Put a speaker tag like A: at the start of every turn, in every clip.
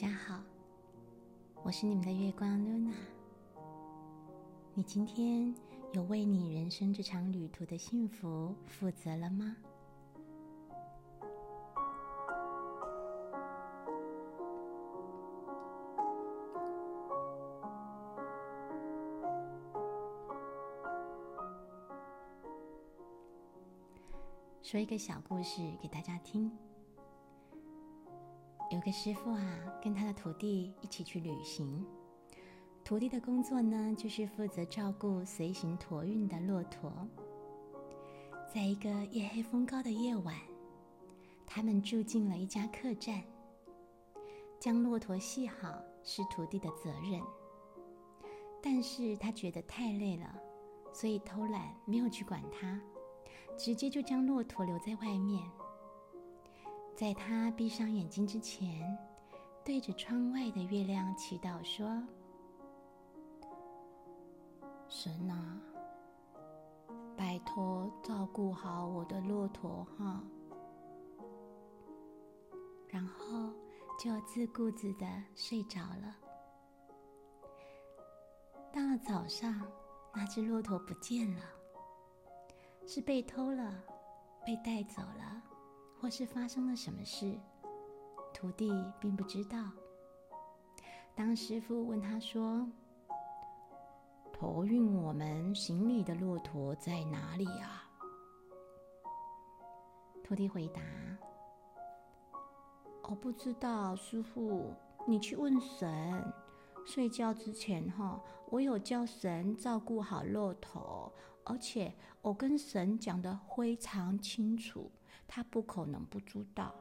A: 大家好，我是你们的月光 Luna。你今天有为你人生这场旅途的幸福负责了吗？说一个小故事给大家听。有个师傅啊，跟他的徒弟一起去旅行。徒弟的工作呢，就是负责照顾随行驮运的骆驼。在一个夜黑风高的夜晚，他们住进了一家客栈。将骆驼系好是徒弟的责任，但是他觉得太累了，所以偷懒没有去管它。直接就将骆驼留在外面，在他闭上眼睛之前，对着窗外的月亮祈祷说：“神啊，拜托照顾好我的骆驼哈。”然后就自顾自的睡着了。到了早上，那只骆驼不见了。是被偷了，被带走了，或是发生了什么事？徒弟并不知道。当师傅问他说：“驮运我们行李的骆驼在哪里啊？”徒弟回答：“我不知道，师傅，你去问神。睡觉之前，哈，我有叫神照顾好骆驼。”而且我跟神讲的非常清楚，他不可能不知道。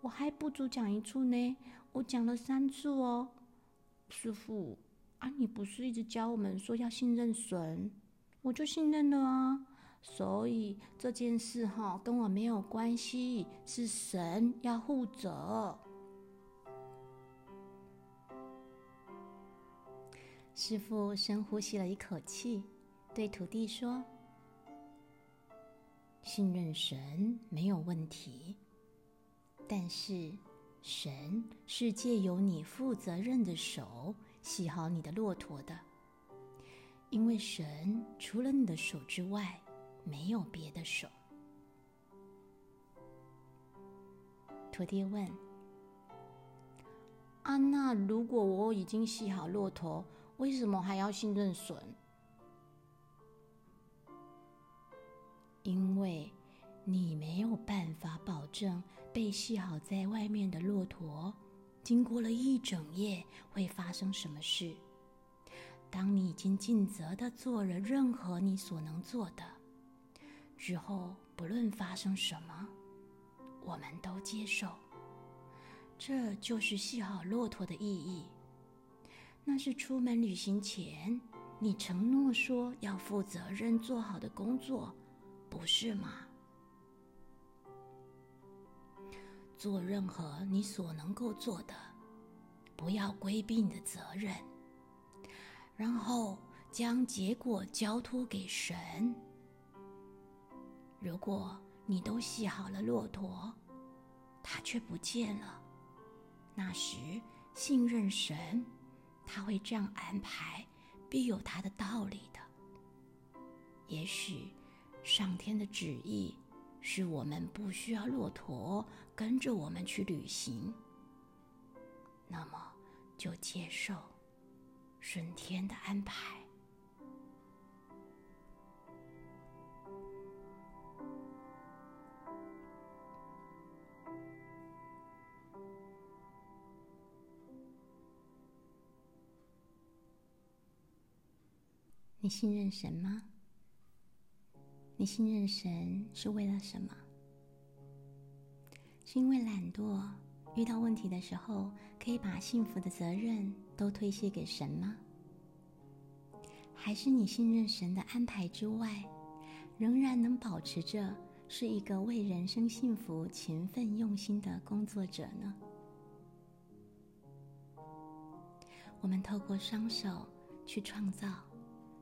A: 我还不足讲一处呢，我讲了三次哦。师傅啊，你不是一直教我们说要信任神，我就信任了啊。所以这件事哈跟我没有关系，是神要负责。师傅深呼吸了一口气。对徒弟说：“信任神没有问题，但是神是借由你负责任的手洗好你的骆驼的，因为神除了你的手之外，没有别的手。”徒弟问：“安娜，如果我已经洗好骆驼，为什么还要信任神？”办法保证被系好在外面的骆驼，经过了一整夜会发生什么事。当你已经尽责的做了任何你所能做的之后，不论发生什么，我们都接受。这就是系好骆驼的意义。那是出门旅行前你承诺说要负责任做好的工作。不是吗？做任何你所能够做的，不要规避你的责任，然后将结果交托给神。如果你都系好了骆驼，它却不见了，那时信任神，他会这样安排，必有他的道理的。也许。上天的旨意是我们不需要骆驼跟着我们去旅行，那么就接受顺天的安排。你信任神吗？你信任神是为了什么？是因为懒惰，遇到问题的时候可以把幸福的责任都推卸给神吗？还是你信任神的安排之外，仍然能保持着是一个为人生幸福勤奋用心的工作者呢？我们透过双手去创造、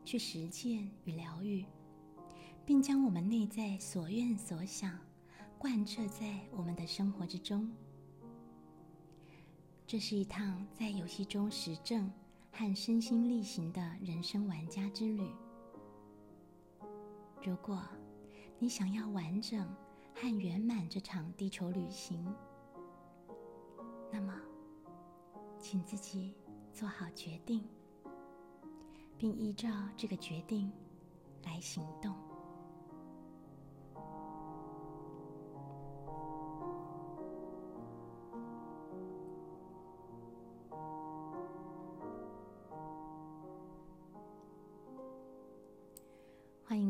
A: 去实践与疗愈。并将我们内在所愿所想贯彻在我们的生活之中。这是一趟在游戏中实证和身心力行的人生玩家之旅。如果你想要完整和圆满这场地球旅行，那么，请自己做好决定，并依照这个决定来行动。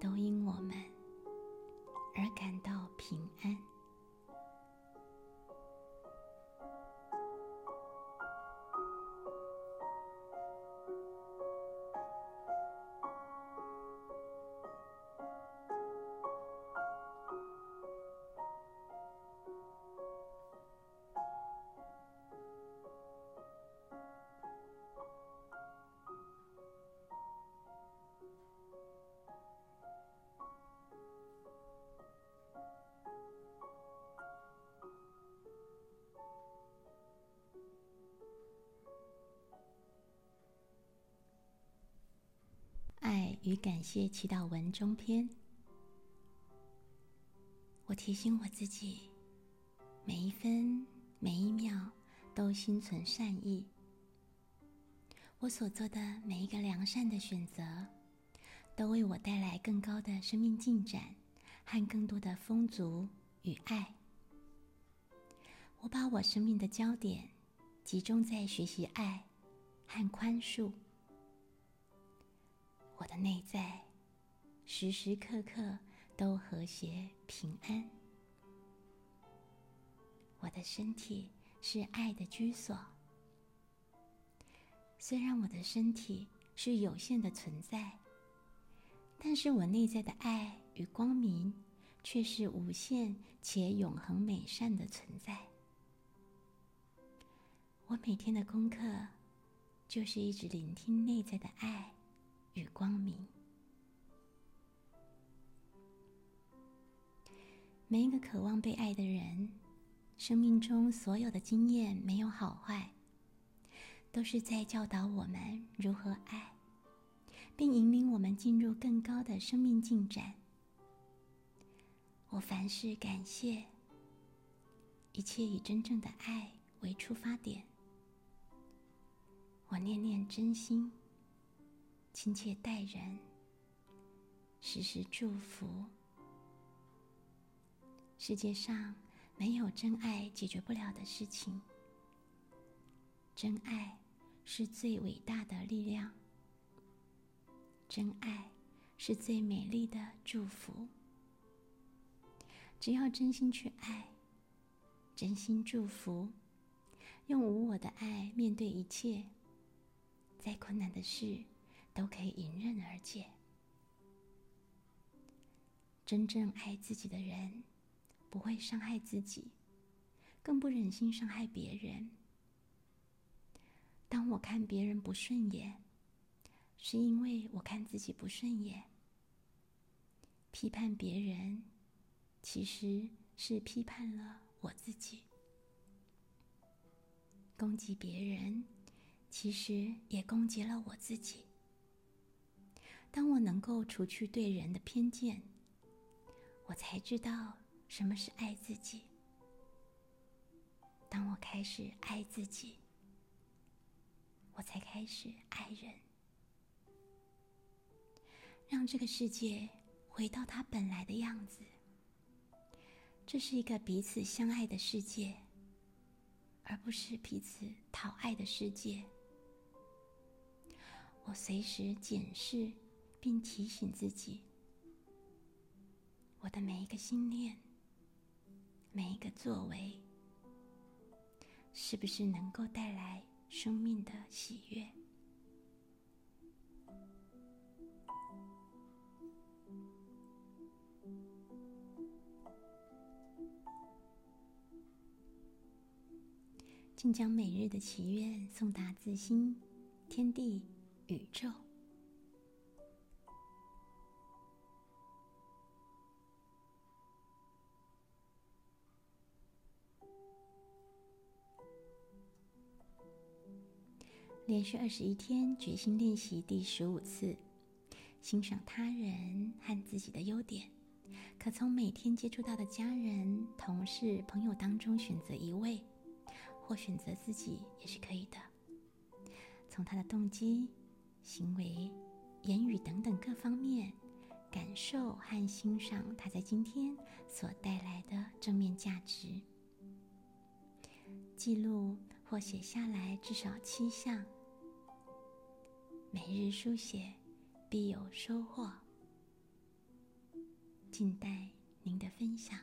A: 都因我们。而感到平安。与感谢祈祷文中篇，我提醒我自己，每一分每一秒都心存善意。我所做的每一个良善的选择，都为我带来更高的生命进展和更多的丰足与爱。我把我生命的焦点集中在学习爱和宽恕。我的内在时时刻刻都和谐平安。我的身体是爱的居所。虽然我的身体是有限的存在，但是我内在的爱与光明却是无限且永恒美善的存在。我每天的功课就是一直聆听内在的爱。与光明，每一个渴望被爱的人，生命中所有的经验没有好坏，都是在教导我们如何爱，并引领我们进入更高的生命进展。我凡事感谢，一切以真正的爱为出发点。我念念真心。亲切待人，时时祝福。世界上没有真爱解决不了的事情，真爱是最伟大的力量，真爱是最美丽的祝福。只要真心去爱，真心祝福，用无我的爱面对一切，再困难的事。都可以迎刃而解。真正爱自己的人，不会伤害自己，更不忍心伤害别人。当我看别人不顺眼，是因为我看自己不顺眼。批判别人，其实是批判了我自己。攻击别人，其实也攻击了我自己。当我能够除去对人的偏见，我才知道什么是爱自己。当我开始爱自己，我才开始爱人，让这个世界回到它本来的样子。这是一个彼此相爱的世界，而不是彼此讨爱的世界。我随时检视并提醒自己：我的每一个心念、每一个作为，是不是能够带来生命的喜悦？请将每日的祈愿送达自心、天地、宇宙。连续二十一天决心练习第十五次，欣赏他人和自己的优点。可从每天接触到的家人、同事、朋友当中选择一位。或选择自己也是可以的。从他的动机、行为、言语等等各方面，感受和欣赏他在今天所带来的正面价值。记录或写下来至少七项，每日书写必有收获。静待您的分享。